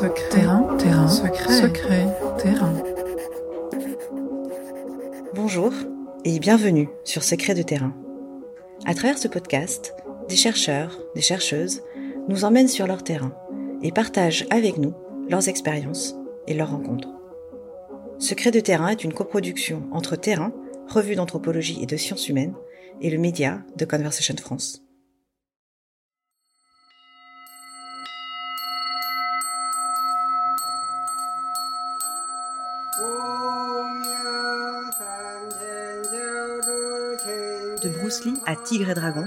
Secret, terrain, terrain, secret, secret, terrain. Bonjour et bienvenue sur Secret de terrain. À travers ce podcast, des chercheurs, des chercheuses nous emmènent sur leur terrain et partagent avec nous leurs expériences et leurs rencontres. Secret de terrain est une coproduction entre Terrain, revue d'anthropologie et de sciences humaines, et le média de Conversation France. À Tigre et Dragon,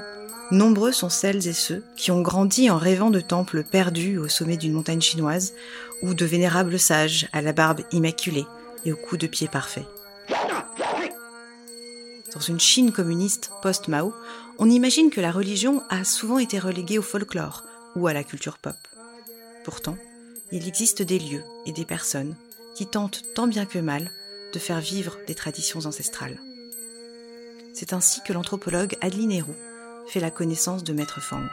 nombreux sont celles et ceux qui ont grandi en rêvant de temples perdus au sommet d'une montagne chinoise ou de vénérables sages à la barbe immaculée et au coup de pied parfait. Dans une Chine communiste post-Mao, on imagine que la religion a souvent été reléguée au folklore ou à la culture pop. Pourtant, il existe des lieux et des personnes qui tentent tant bien que mal de faire vivre des traditions ancestrales. C'est ainsi que l'anthropologue Adeline Héroux fait la connaissance de Maître Fang.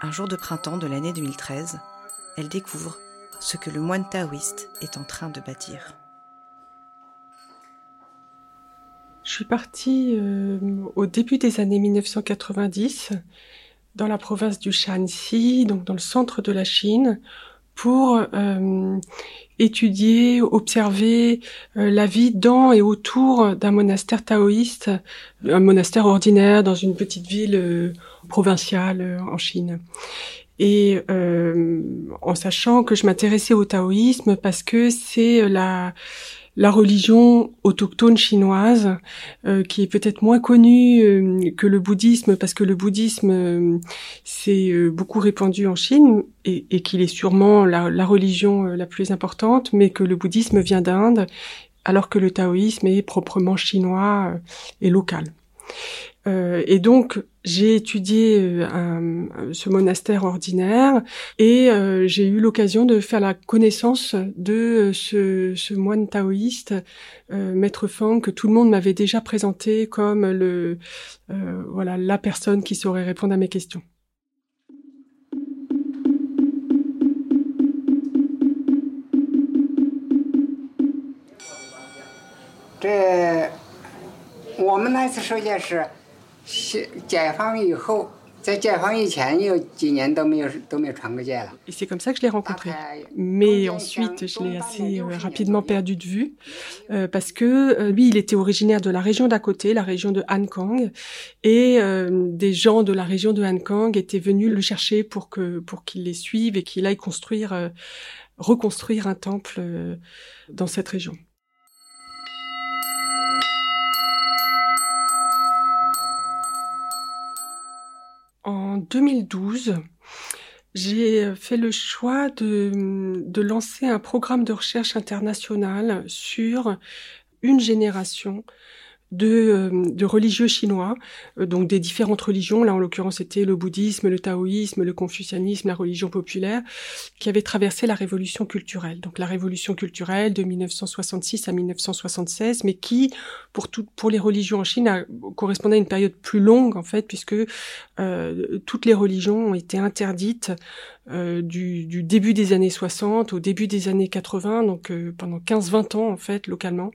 Un jour de printemps de l'année 2013, elle découvre ce que le moine taoïste est en train de bâtir. Je suis partie euh, au début des années 1990 dans la province du Shanxi, donc dans le centre de la Chine, pour euh, étudier, observer euh, la vie dans et autour d'un monastère taoïste, un monastère ordinaire dans une petite ville provinciale en Chine. Et en sachant que je m'intéressais au taoïsme parce que c'est la la religion autochtone chinoise, euh, qui est peut-être moins connue euh, que le bouddhisme, parce que le bouddhisme euh, s'est beaucoup répandu en Chine et, qu'il est sûrement la religion la plus importante, mais que le bouddhisme vient d'Inde, alors que le taoïsme est proprement chinois et local. Euh, et donc j'ai étudié euh, ce monastère ordinaire et euh, j'ai eu l'occasion de faire la connaissance de ce, ce moine taoïste, Maître Fang, que tout le monde m'avait déjà présenté comme le voilà la personne qui saurait répondre à mes questions. Et c'est comme ça que je l'ai rencontré. Mais ensuite, je l'ai assez euh, rapidement perdu de vue euh, parce que euh, lui, il était originaire de la région d'à côté, la région de Hankang, et des gens de la région de Hankang étaient venus le chercher pour que pour qu'il les suive et qu'il aille construire, reconstruire un temple dans cette région. En 2012, j'ai fait le choix de, de, lancer un programme de recherche international sur une génération de, euh, de religieux chinois, euh, donc des différentes religions. Là, en l'occurrence, c'était le bouddhisme, le taoïsme, le confucianisme, la religion populaire, qui avaient traversé la révolution culturelle. Donc la révolution culturelle de 1966 à 1976, mais qui, pour tout, pour les religions en Chine, a, correspondait à une période plus longue en fait, puisque euh, toutes les religions ont été interdites euh, du, du, début des années 60 au début des années 80, donc euh, pendant 15-20 ans en fait localement.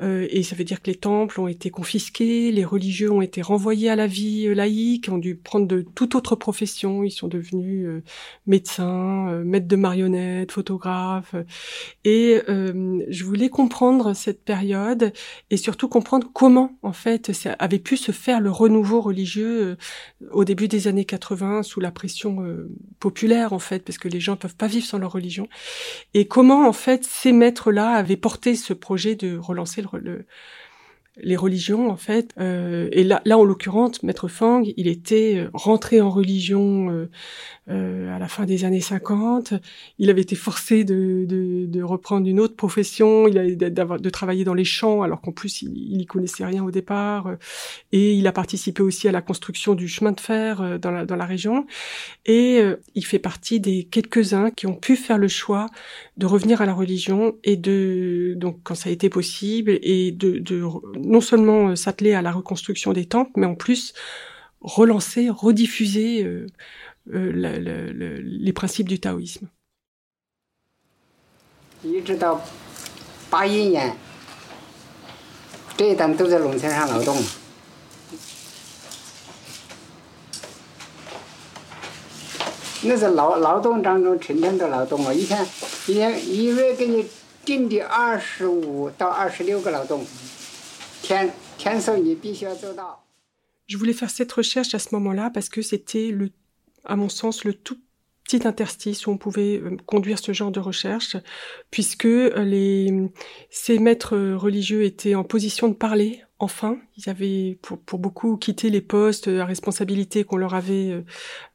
Euh, et ça veut dire que les temples ont été confisqués, les religieux ont été renvoyés à la vie laïque, ont dû prendre de toute autre profession, ils sont devenus médecins, maîtres de marionnettes, photographes. Et je voulais comprendre cette période et surtout comprendre comment en fait ça avait pu se faire le renouveau religieux au début des années 80 sous la pression populaire en fait, parce que les gens peuvent pas vivre sans leur religion. Et comment en fait ces maîtres-là avaient porté ce projet de relancer le, les religions en fait. Euh, et là, là en l'occurrence, Maître Fang, il était euh, rentré en religion euh, euh, à la fin des années 50. Il avait été forcé de, de, de reprendre une autre profession, il a de, travailler dans les champs, alors qu'en plus il, il connaissait rien au départ. Et il a participé aussi à la construction du chemin de fer dans la, dans la région. Et il fait partie des quelques-uns qui ont pu faire le choix de revenir à la religion et de donc quand ça a été possible et de, de non seulement euh, s'atteler à la reconstruction des temples, mais en plus relancer, rediffuser euh, euh, les principes du taoïsme. Je voulais faire cette recherche à ce moment-là parce que c'était le, à mon sens, le tout petit interstice où on pouvait euh, conduire ce genre de recherche, puisque euh, les, ces maîtres religieux étaient en position de parler. Enfin, ils avaient pour, pour beaucoup quitté les postes à responsabilité qu'on leur avait euh,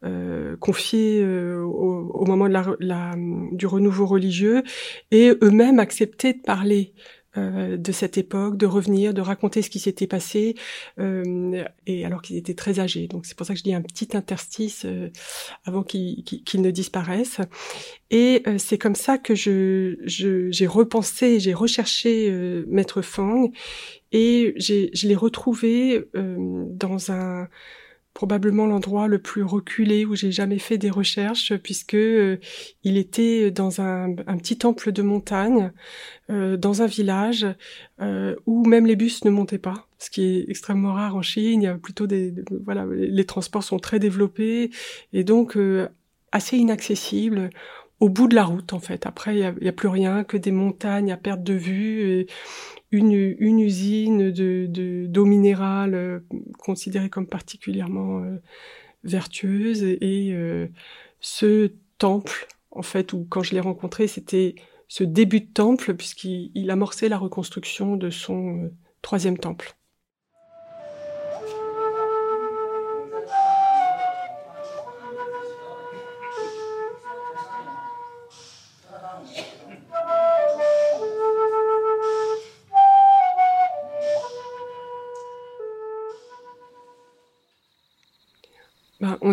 euh confiés au, moment de la, du renouveau religieux, et eux-mêmes acceptaient de parler euh, de cette époque, de revenir, de raconter ce qui s'était passé, euh, et alors qu'ils étaient très âgés. Donc c'est pour ça que je dis un petit interstice euh, avant qu'ils ne disparaissent. Et c'est comme ça que je j'ai repensé, j'ai recherché Maître Fang, et je l'ai retrouvé dans un probablement l'endroit le plus reculé où j'ai jamais fait des recherches puisque euh, il était dans un, petit temple de montagne euh, dans un village euh, où même les bus ne montaient pas ce qui est extrêmement rare en Chine. Il y a plutôt des, voilà les transports sont très développés et donc euh, assez inaccessible au bout de la route en fait. Après il y a, a, plus rien que des montagnes à perte de vue et une, usine de d'eau minérale euh, considérée comme particulièrement euh, vertueuse et, euh, ce temple en fait où quand je l'ai rencontré c'était ce début de temple puisqu'il amorçait la reconstruction de son troisième temple.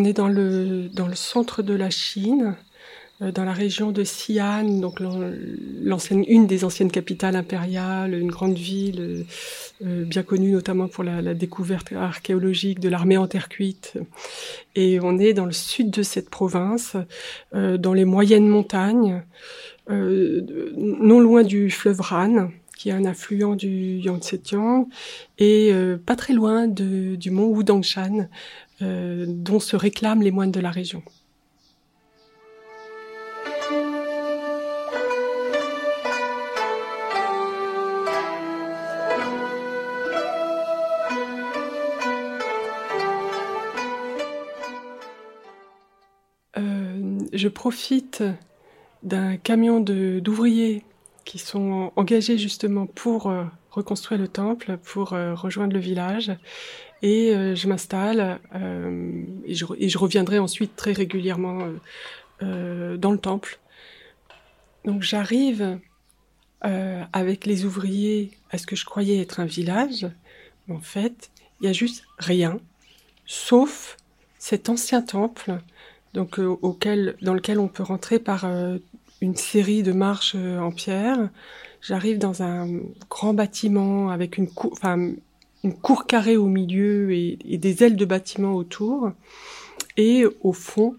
Est dans le, dans le centre de la Chine, euh, dans la région de Xi'an, donc l'ancienne, une des anciennes capitales impériales, une grande ville euh, euh, bien connue notamment pour la, découverte archéologique de l'armée en terre cuite. Et on est dans le sud de cette province, dans les moyennes montagnes, non loin du fleuve Han qui est un affluent du Yangtze-Kiang, et pas très loin de, du mont Wudangshan, euh, dont se réclament les moines de la région. Euh, je profite d'un camion d'ouvriers qui sont engagés justement pour euh, reconstruire le temple, pour euh, rejoindre le village. Et euh, je m'installe euh, et, je, reviendrai ensuite très régulièrement dans le temple. Donc j'arrive avec les ouvriers à ce que je croyais être un village. En fait, il y a juste rien, sauf cet ancien temple donc auquel, dans lequel on peut rentrer par une série de marches en pierre J'arrive dans un grand bâtiment avec une cour, enfin, une cour carrée au milieu et, des ailes de bâtiment autour. Et au fond,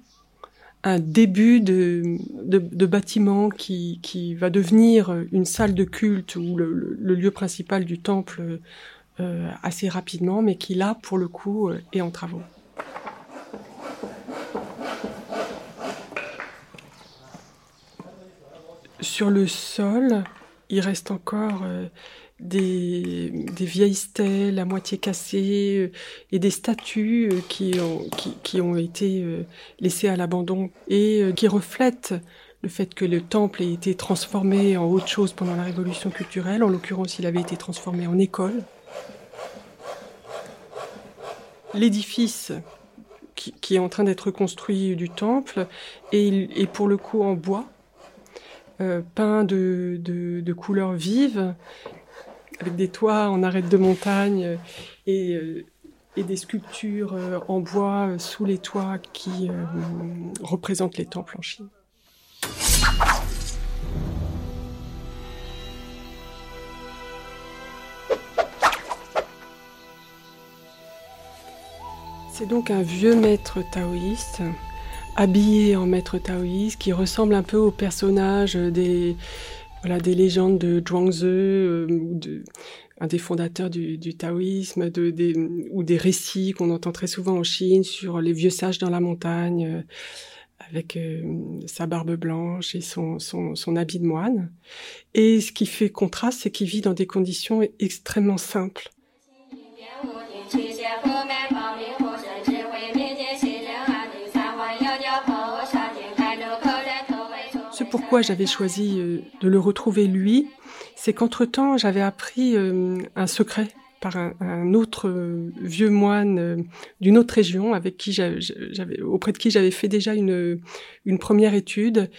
un début de, de, bâtiment qui, qui, va devenir une salle de culte ou le lieu principal du temple euh, assez rapidement, mais qui là, pour le coup, euh, est en travaux. Sur le sol, il reste encore euh, des, vieilles stèles à moitié cassées euh, et des statues euh, qui, ont, été laissées à l'abandon et qui reflètent le fait que le temple ait été transformé en autre chose pendant la révolution culturelle. En l'occurrence, il avait été transformé en école. L'édifice qui, est en train d'être construit du temple est pour le coup en bois euh, peint de, couleurs vives, avec des toits en arête de montagne euh, et, euh, et des sculptures en bois sous les toits qui représentent les temples en Chine. C'est donc un vieux maître taoïste habillé en maître taoïste, qui ressemble un peu au personnage des, voilà, des légendes de Zhuangzi euh, de un des fondateurs du, du taoïsme, de, des, ou des récits qu'on entend très souvent en Chine sur les vieux sages dans la montagne, euh, avec euh, sa barbe blanche et son, son, son, habit de moine. Et ce qui fait contraste, c'est qu'il vit dans des conditions extrêmement simples. Pourquoi j'avais choisi euh, de le retrouver lui, c'est qu'entre-temps, j'avais appris euh, un secret par un, autre euh, vieux moine d'une autre région avec qui j'avais auprès de qui j'avais fait déjà une première étude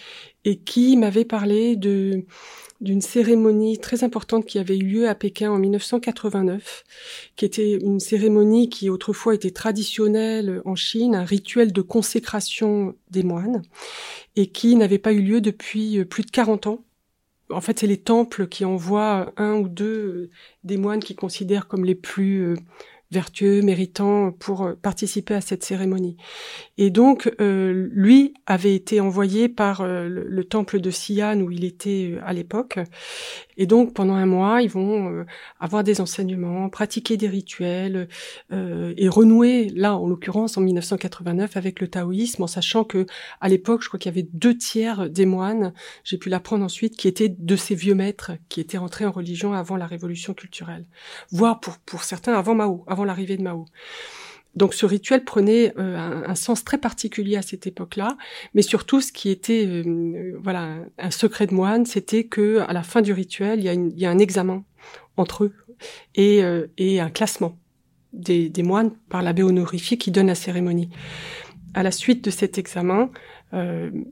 et qui m'avait parlé d'une cérémonie très importante qui avait eu lieu à Pékin en 1989, qui était une cérémonie qui autrefois était traditionnelle en Chine, un rituel de consécration des moines, et qui n'avait pas eu lieu depuis euh, plus de 40 ans. En fait, c'est les temples qui envoient un ou deux euh, des moines qu'ils considèrent comme les plus euh, vertueux, méritants pour euh, participer à cette cérémonie. Et donc, euh, lui avait été envoyé par euh, le, temple de Xi'an où il était à l'époque. Et donc, pendant un mois, ils vont avoir des enseignements, pratiquer des rituels et renouer, là, en l'occurrence, en 1989, avec le taoïsme, en sachant que à l'époque, je crois qu'il y avait deux tiers des moines, j'ai pu l'apprendre ensuite, qui étaient de ces vieux maîtres qui étaient entrés en religion avant la révolution culturelle, voire pour, pour certains avant Mao, avant l'arrivée de Mao. Donc ce rituel prenait euh, un, sens très particulier à cette époque-là, mais surtout ce qui était euh, voilà un secret de moine, c'était que à la fin du rituel, il y a, un examen entre eux et, euh, un classement des, moines par l'abbé honorifique qui donne la cérémonie. À la suite de cet examen,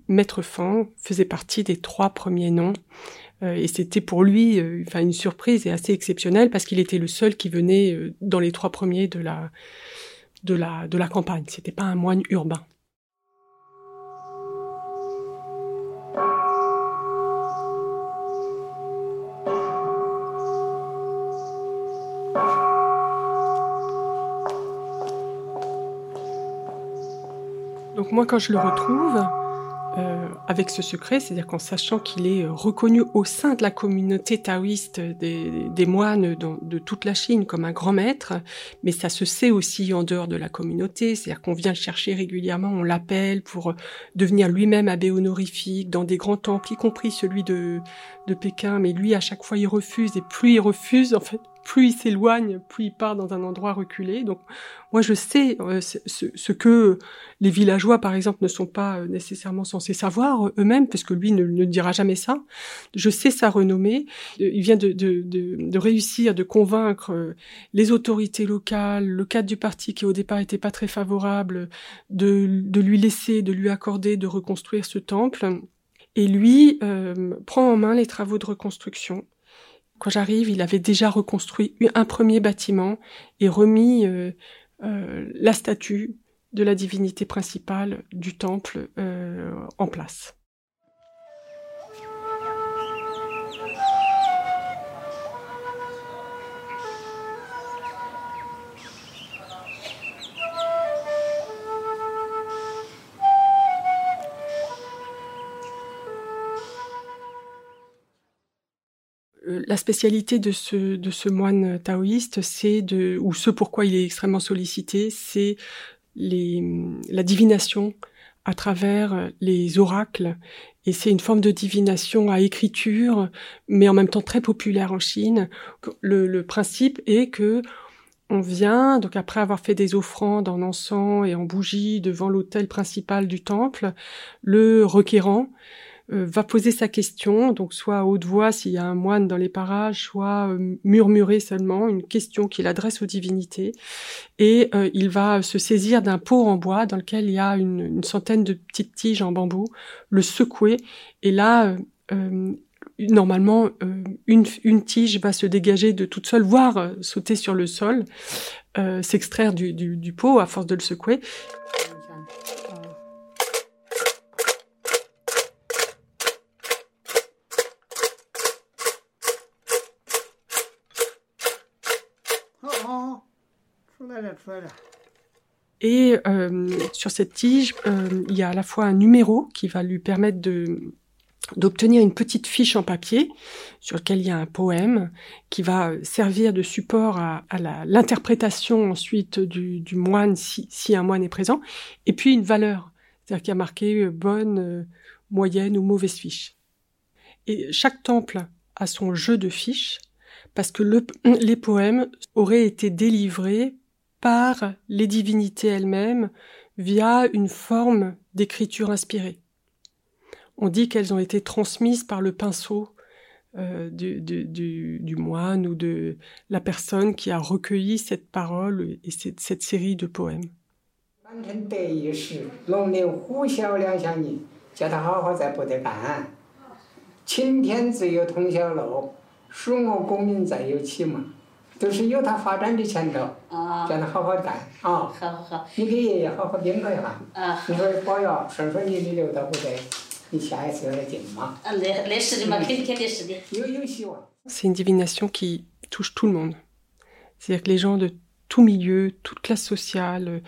Maître Fang faisait partie des trois premiers noms euh, et c'était pour lui euh, une surprise et assez exceptionnelle parce qu'il était le seul qui venait euh, dans les trois premiers de la de la de la campagne. C'était pas un moine urbain. Donc moi quand je le retrouve, euh, avec ce secret, c'est-à-dire qu'en sachant qu'il est euh, reconnu au sein de la communauté taoïste des, moines de toute la Chine comme un grand maître, mais ça se sait aussi en dehors de la communauté, c'est-à-dire qu'on vient le chercher régulièrement, on l'appelle pour euh, devenir lui-même abbé honorifique dans des grands temples, y compris celui de, de Pékin, mais lui à chaque fois il refuse, et plus il refuse, en fait, plus il s'éloigne, plus il part dans un endroit reculé. Donc moi je sais euh, ce, que les villageois par exemple ne sont pas euh, nécessairement censés savoir eux-mêmes, parce que lui ne, dira jamais ça. Je sais sa renommée. Euh, il vient de, réussir, de convaincre les autorités locales, le cadre du parti qui au départ était pas très favorable, de, de lui laisser, de lui accorder, de reconstruire ce temple. Et lui prend en main les travaux de reconstruction. Quand j'arrive, il avait déjà reconstruit un premier bâtiment et remis euh, euh, la statue de la divinité principale du temple euh, en place. La spécialité de ce, moine taoïste, c'est ou ce pourquoi il est extrêmement sollicité, c'est la divination à travers les oracles. Et c'est une forme de divination à écriture, mais en même temps très populaire en Chine. Le, le principe est que on vient, donc après avoir fait des offrandes en encens et en bougies devant l'autel principal du temple, le requérant euh, va poser sa question, donc soit à haute voix s'il y a un moine dans les parages, soit euh, murmurer seulement une question qu'il adresse aux divinités, et euh, il va se saisir d'un pot en bois dans lequel il y a une, centaine de petites tiges en bambou, le secouer, et là normalement une, une, tige va se dégager de toute seule, voire sauter sur le sol, s'extraire du, du, du, pot à force de le secouer. Et euh, sur cette tige, euh, il y a à la fois un numéro qui va lui permettre de d'obtenir une petite fiche en papier sur laquelle il y a un poème qui va servir de support à, l'interprétation ensuite du, moine si, un moine est présent, et puis une valeur, c'est-à-dire qu'il y a marqué euh, bonne, euh, moyenne ou mauvaise fiche. Et chaque temple a son jeu de fiches parce que le, les poèmes auraient été délivrés par les divinités elles-mêmes via une forme d'écriture inspirée. On dit qu'elles ont été transmises par le pinceau euh, du, moine ou de la personne qui a recueilli cette parole et cette, cette série de poèmes. C'est une divination qui touche tout le monde. C'est-à-dire que les gens de tout milieu, toute classe sociale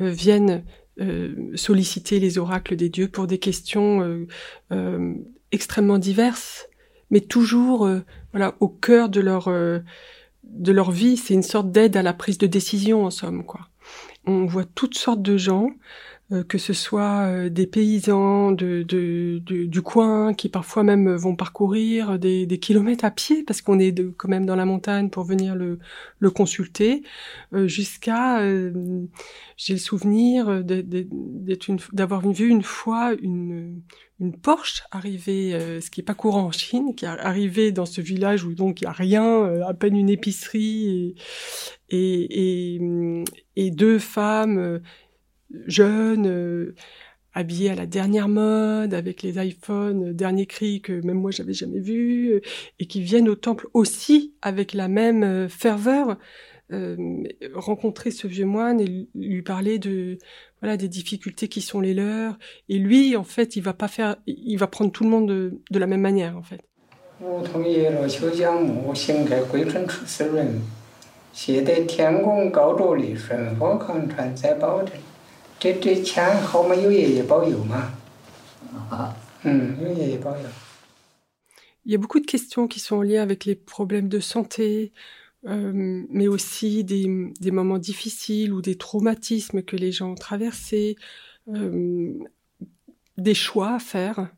euh, viennent euh, solliciter les oracles des dieux pour des questions euh, extrêmement diverses, mais toujours voilà au cœur de leur de leur vie. C'est une sorte d'aide à la prise de décision en somme quoi. On voit toutes sortes de gens que ce soit euh, des paysans de, de, du coin qui parfois même vont parcourir des, des kilomètres à pied parce qu'on est de, quand même dans la montagne pour venir le, le consulter, euh, jusqu'à j'ai le souvenir d'avoir vu une fois une, une Porsche arriver, ce qui est pas courant en Chine, qui est arrivé dans ce village où donc il y a rien, à peine une épicerie et, et, et, et deux femmes jeunes, euh, habillés à la dernière mode, avec les iPhones, euh, dernier cri que même moi j'avais jamais vu, euh, et qui viennent au temple aussi avec la même ferveur, rencontrer ce vieux moine et lui parler de voilà des difficultés qui sont les leurs. Et lui, en fait, il va pas faire, il va prendre tout le monde de, de la même manière, en fait. Il y a beaucoup de questions qui sont liées avec les problèmes de santé, euh, mais aussi des, moments difficiles ou des traumatismes que les gens ont traversés, euh, des choix à faire,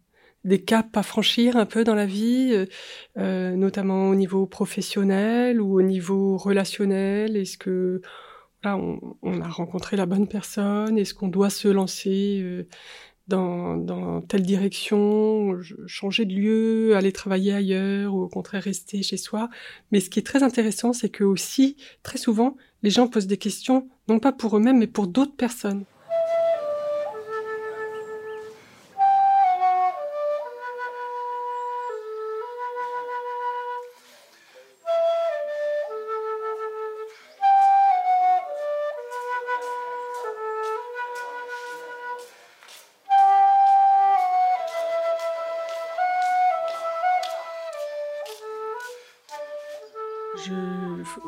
des caps à franchir un peu dans la vie, euh, notamment au niveau professionnel ou au niveau relationnel. Est-ce que on, a rencontré la bonne personne, est-ce qu'on doit se lancer euh, dans, telle direction, changer de lieu, aller travailler ailleurs, ou au contraire rester chez soi. Mais ce qui est très intéressant, c'est que aussi, très souvent, les gens posent des questions, non pas pour eux-mêmes, mais pour d'autres personnes.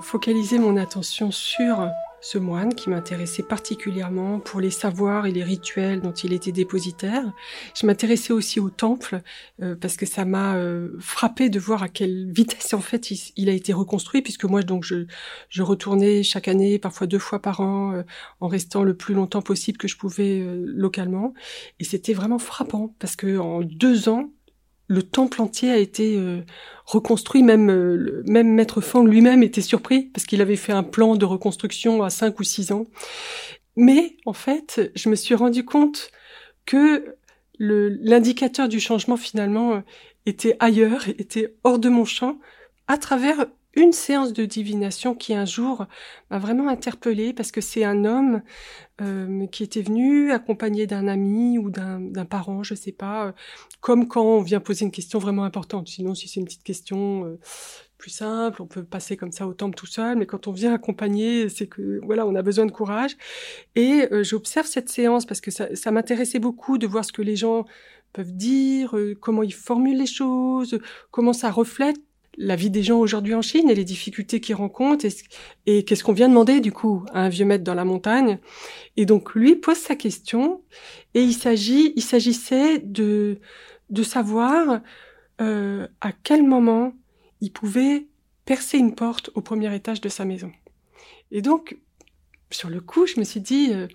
Focaliser mon attention sur ce moine qui m'intéressait particulièrement pour les savoirs et les rituels dont il était dépositaire. Je m'intéressais aussi au temple euh, parce que ça m'a euh, frappé de voir à quelle vitesse en fait il, a été reconstruit puisque moi donc je, je retournais chaque année, parfois deux fois par an, euh, en restant le plus longtemps possible que je pouvais localement. Et c'était vraiment frappant parce que en deux ans, le temple entier a été euh, reconstruit. Même euh, même Maître Fang lui-même était surpris parce qu'il avait fait un plan de reconstruction à cinq ou six ans. Mais en fait, je me suis rendu compte que l'indicateur du changement finalement euh, était ailleurs, était hors de mon champ, à travers une séance de divination qui un jour m'a vraiment interpellée parce que c'est un homme euh, qui était venu accompagné d'un ami ou d'un parent, je sais pas, euh, comme quand on vient poser une question vraiment importante. Sinon, si c'est une petite question euh, plus simple, on peut passer comme ça au temple tout seul, mais quand on vient accompagner, c'est que voilà, on a besoin de courage. Et j'observe cette séance parce que ça, ça m'intéressait beaucoup de voir ce que les gens peuvent dire, comment ils formulent les choses, comment ça reflète la vie des gens aujourd'hui en Chine et les difficultés qu'ils rencontrent et, qu'est-ce qu'on vient demander du coup à un vieux maître dans la montagne. Et donc lui pose sa question et il s'agit, il s'agissait de de savoir euh, à quel moment il pouvait percer une porte au premier étage de sa maison. Et donc, sur le coup, je me suis dit, euh,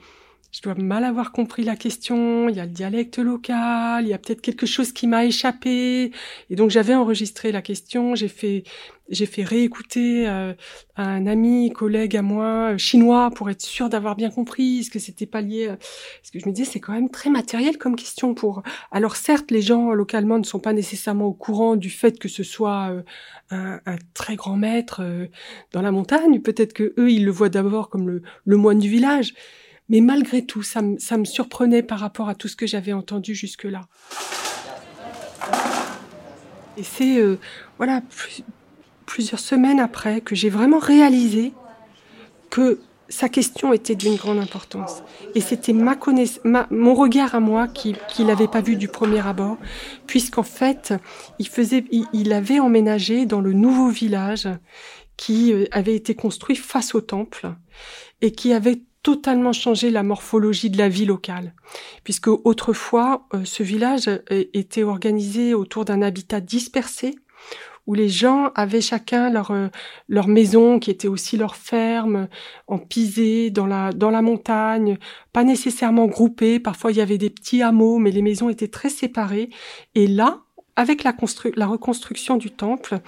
je dois mal avoir compris la question, il y a le dialecte local, il y a peut-être quelque chose qui m'a échappé. Et donc j'avais enregistré la question, j'ai fait j'ai fait réécouter euh, à un ami, collègue à moi, euh, chinois, pour être sûr d'avoir bien compris, est-ce que c'était pas lié Parce que je me disais, c'est quand même très matériel comme question pour... Alors certes, les gens localement ne sont pas nécessairement au courant du fait que ce soit euh, un, un, très grand maître dans la montagne. Peut-être que eux, ils le voient d'abord comme le, le moine du village. Mais malgré tout, ça, ça me surprenait par rapport à tout ce que j'avais entendu jusque-là. Et c'est euh, voilà plusieurs semaines après que j'ai vraiment réalisé que sa question était d'une grande importance. Et c'était ma, mon regard à moi qui, qui l'avait pas vu du premier abord, puisqu'en fait, il faisait, il, avait emménagé dans le nouveau village qui euh, avait été construit face au temple et qui avait totalement changé la morphologie de la vie locale, puisque autrefois euh, ce village euh, était organisé autour d'un habitat dispersé où les gens avaient chacun leur euh, leur maison qui était aussi leur ferme en pisé dans la dans la montagne, pas nécessairement groupés, parfois il y avait des petits hameaux mais les maisons étaient très séparées. Et là avec la, la, reconstruction du temple,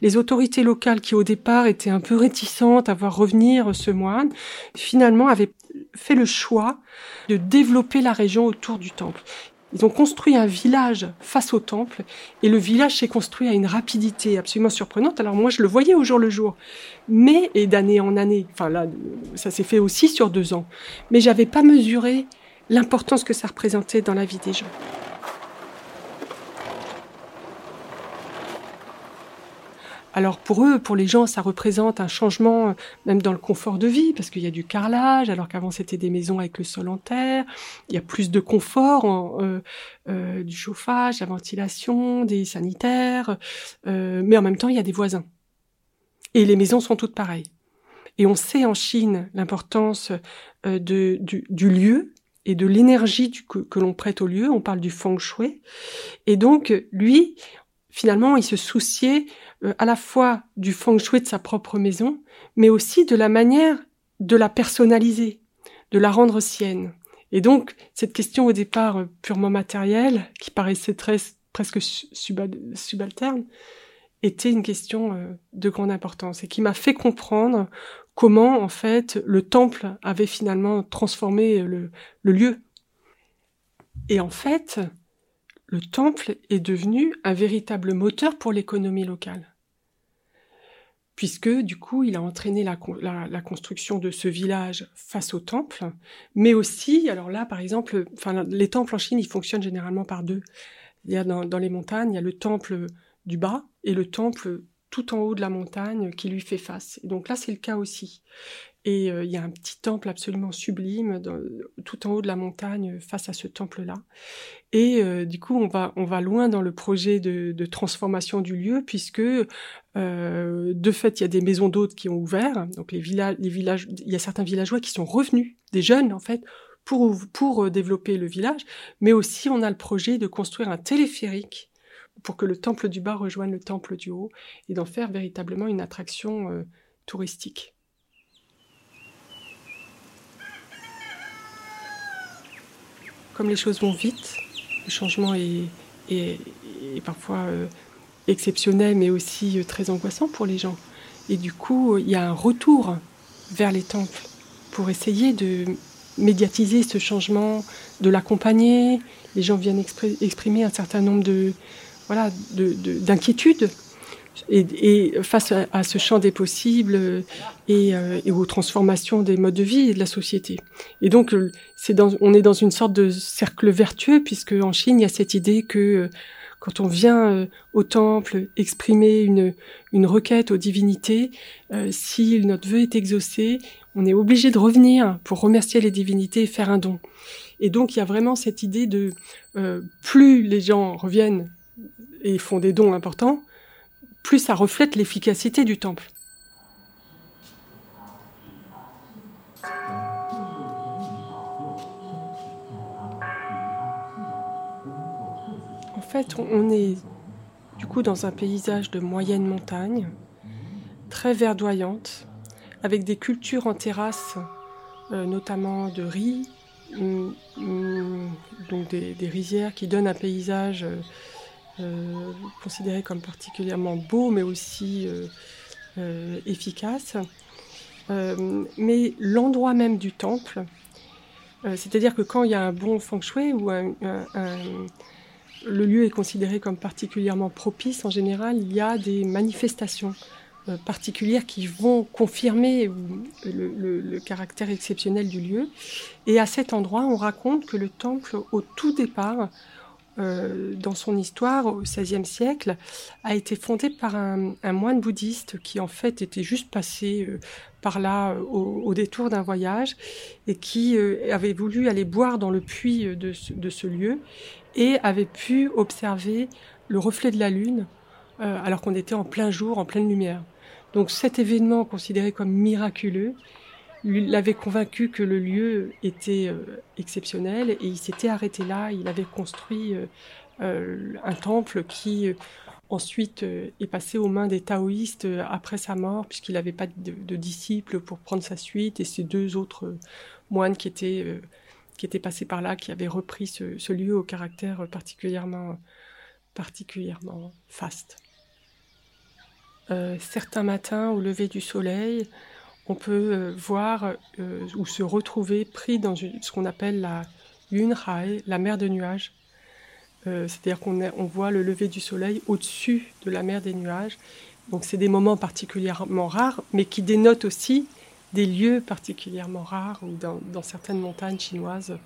les autorités locales qui au départ étaient un peu réticentes à voir revenir ce moine, finalement avaient fait le choix de développer la région autour du temple. Ils ont construit un village face au temple et le village s'est construit à une rapidité absolument surprenante. Alors moi, je le voyais au jour le jour, mais et d'année en année. Enfin là, ça s'est fait aussi sur deux ans, mais j'avais pas mesuré l'importance que ça représentait dans la vie des gens. Alors pour eux, pour les gens, ça représente un changement euh, même dans le confort de vie, parce qu'il y a du carrelage, alors qu'avant c'était des maisons avec le sol en terre. Il y a plus de confort, euh, euh, du chauffage, la ventilation, des sanitaires, euh, mais en même temps il y a des voisins. Et les maisons sont toutes pareilles. Et on sait en Chine l'importance euh, de, du, du, lieu et de l'énergie que, que l'on prête au lieu. On parle du feng shui. Et donc lui, finalement, il se souciait euh, à la fois du feng shui de sa propre maison, mais aussi de la manière de la personnaliser, de la rendre sienne. Et donc, cette question au départ euh, purement matérielle, qui paraissait très, presque subalterne, était une question euh, de grande importance et qui m'a fait comprendre comment, en fait, le temple avait finalement transformé le, le lieu. Et en fait, le temple est devenu un véritable moteur pour l'économie locale puisque du coup il a entraîné la, la, construction de ce village face au temple, mais aussi, alors là par exemple, les temples en Chine ils fonctionnent généralement par deux. Il y a dans, dans les montagnes il y a le temple du bas et le temple tout en haut de la montagne qui lui fait face. Donc là c'est le cas aussi. Et euh, il y a un petit temple absolument sublime tout en haut de la montagne face à ce temple-là. Et euh, du coup, on va, on va loin dans le projet de, transformation du lieu, puisque euh, de fait, il y a des maisons d'hôtes qui ont ouvert. Donc les villages, les villages, il y a certains villageois qui sont revenus, des jeunes en fait, pour pour euh, développer le village. Mais aussi, on a le projet de construire un téléphérique pour que le temple du bas rejoigne le temple du haut et d'en faire véritablement une attraction euh, touristique. Comme les choses vont vite, le changement est, parfois euh, exceptionnel, mais aussi euh, très angoissant pour les gens. Et du coup, il y a un retour vers les temples pour essayer de médiatiser ce changement, de l'accompagner. Les gens viennent exprimer un certain nombre de voilà d'inquiétudes et, face à, ce champ des possibles et, euh, et, aux transformations des modes de vie et de la société. Et donc, c'est dans, on est dans une sorte de cercle vertueux puisque en Chine, il y a cette idée que quand on vient euh, au temple exprimer une, une requête aux divinités, euh, si notre vœu est exaucé, on est obligé de revenir pour remercier les divinités et faire un don. Et donc il y a vraiment cette idée de euh, plus les gens reviennent et font des dons importants, plus ça reflète l'efficacité du temple. En fait, on est du coup dans un paysage de moyenne montagne, très verdoyante, avec des cultures en terrasse, euh, notamment de riz, hum, hum, donc des, rizières qui donnent un paysage euh, euh, considéré comme particulièrement beau, mais aussi efficace. mais l'endroit même du temple, c'est-à-dire que quand il y a un bon feng shui ou le lieu est considéré comme particulièrement propice, en général, il y a des manifestations euh, particulières qui vont confirmer le, caractère exceptionnel du lieu. Et à cet endroit, on raconte que le temple, au tout départ, euh, dans son histoire, au XVIe siècle, a été fondé par un, moine bouddhiste qui en fait était juste passé euh, par là au, détour d'un voyage et qui avait voulu aller boire dans le puits de ce lieu et avait pu observer le reflet de la lune alors qu'on était en plein jour, en pleine lumière. Donc cet événement considéré comme miraculeux l'avait convaincu que le lieu était euh, exceptionnel et il s'était arrêté là. Il avait construit euh, euh, un temple qui ensuite est passé aux mains des taoïstes après sa mort puisqu'il n'avait pas de, disciples pour prendre sa suite et ces deux autres moines qui étaient qui étaient passés par là, qui avaient repris ce, lieu au caractère particulièrement particulièrement faste. Euh, certains matins, au lever du soleil, on peut euh, voir euh, ou se retrouver pris dans ce qu'on appelle la Yunhai, la mer de nuages. C'est-à-dire qu'on on voit le lever du soleil au-dessus de la mer des nuages. Donc c'est des moments particulièrement rares, mais qui dénotent aussi des lieux particulièrement rares où dans, certaines montagnes chinoises,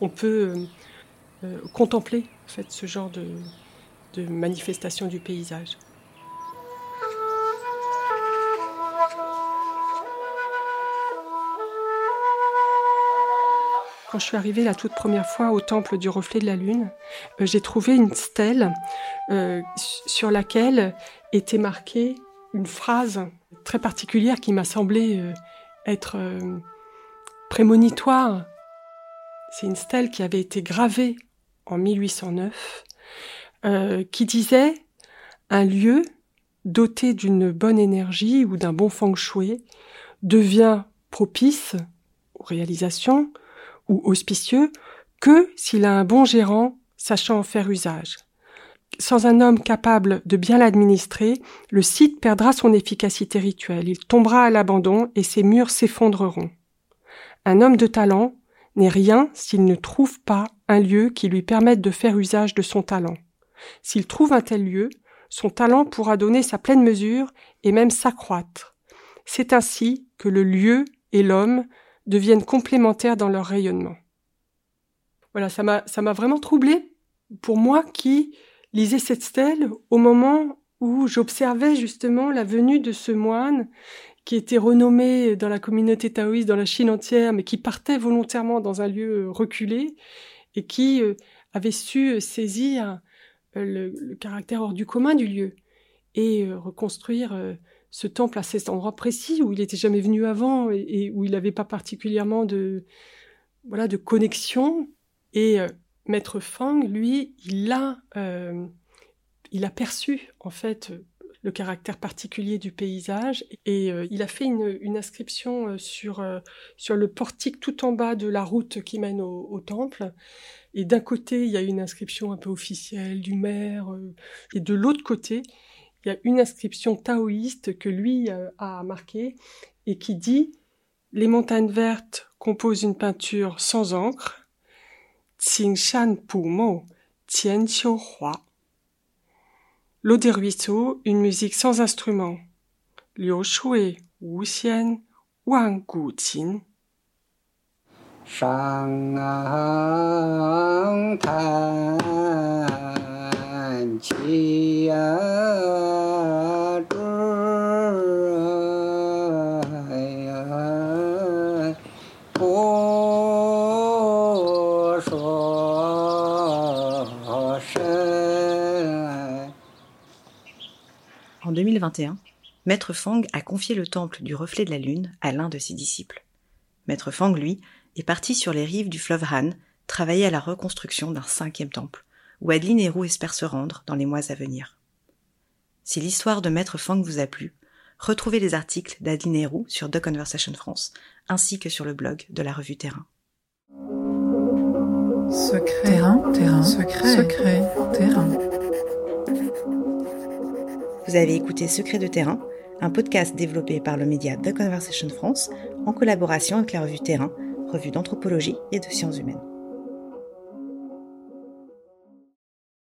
on peut contempler en ce genre de manifestation du paysage. Quand je suis arrivée la toute première fois au temple du reflet de la lune, euh, j'ai trouvé une stèle euh, sur laquelle était marquée une phrase très particulière qui m'a semblé euh, être prémonitoire. C'est une stèle qui avait été gravée en 1809, qui disait un lieu doté d'une bonne énergie ou d'un bon feng shui devient propice aux réalisations, ou auspicieux que s'il a un bon gérant sachant en faire usage. Sans un homme capable de bien l'administrer, le site perdra son efficacité rituelle, il tombera à l'abandon et ses murs s'effondreront. Un homme de talent n'est rien s'il ne trouve pas un lieu qui lui permette de faire usage de son talent. S'il trouve un tel lieu, son talent pourra donner sa pleine mesure et même s'accroître. C'est ainsi que le lieu et l'homme deviennent complémentaires dans leur rayonnement. Voilà, ça m'a, ça m'a vraiment troublé pour moi qui lisais cette stèle au moment où j'observais justement la venue de ce moine qui était renommé dans la communauté taoïste, dans la Chine entière, mais qui partait volontairement dans un lieu reculé et qui euh, avait su saisir euh, le, caractère hors du commun du lieu et euh, reconstruire ce temple à cet endroit précis où il n'était jamais venu avant et, où il n'avait pas particulièrement de voilà de connexion. Et euh, Maître Fang, lui, il a euh, il a perçu en fait le caractère particulier du paysage et euh, il a fait une, inscription sur sur le portique tout en bas de la route qui mène au, au temple. Et d'un côté, il y a une inscription un peu officielle du maire, et de l'autre côté, il y a une inscription taoïste que lui euh, a marquée et qui dit Les montagnes vertes composent une peinture sans encre. Shan Pu Mo, Tian Qiu Hua. L'eau des ruisseaux, une musique sans instrument. Liu Shui, Wu Xian, Wang Gu Qin. Shang En 2021, Maître Fang a confié le temple du reflet de la lune à l'un de ses disciples. Maître Fang, lui, est parti sur les rives du fleuve Han, travailler à la reconstruction d'un cinquième temple, où Adeline Héroux espère se rendre dans les mois à venir. Si l'histoire de Maître Fang vous a plu, retrouvez les articles d'Adeline Héroux sur The Conversation France, ainsi que sur le blog de la revue Terrain. Secret, terrain, terrain, secret, secret, terrain. Vous avez écouté Secret de terrain, un podcast développé par le média The Conversation France en collaboration avec la revue Terrain, revue d'anthropologie et de sciences humaines.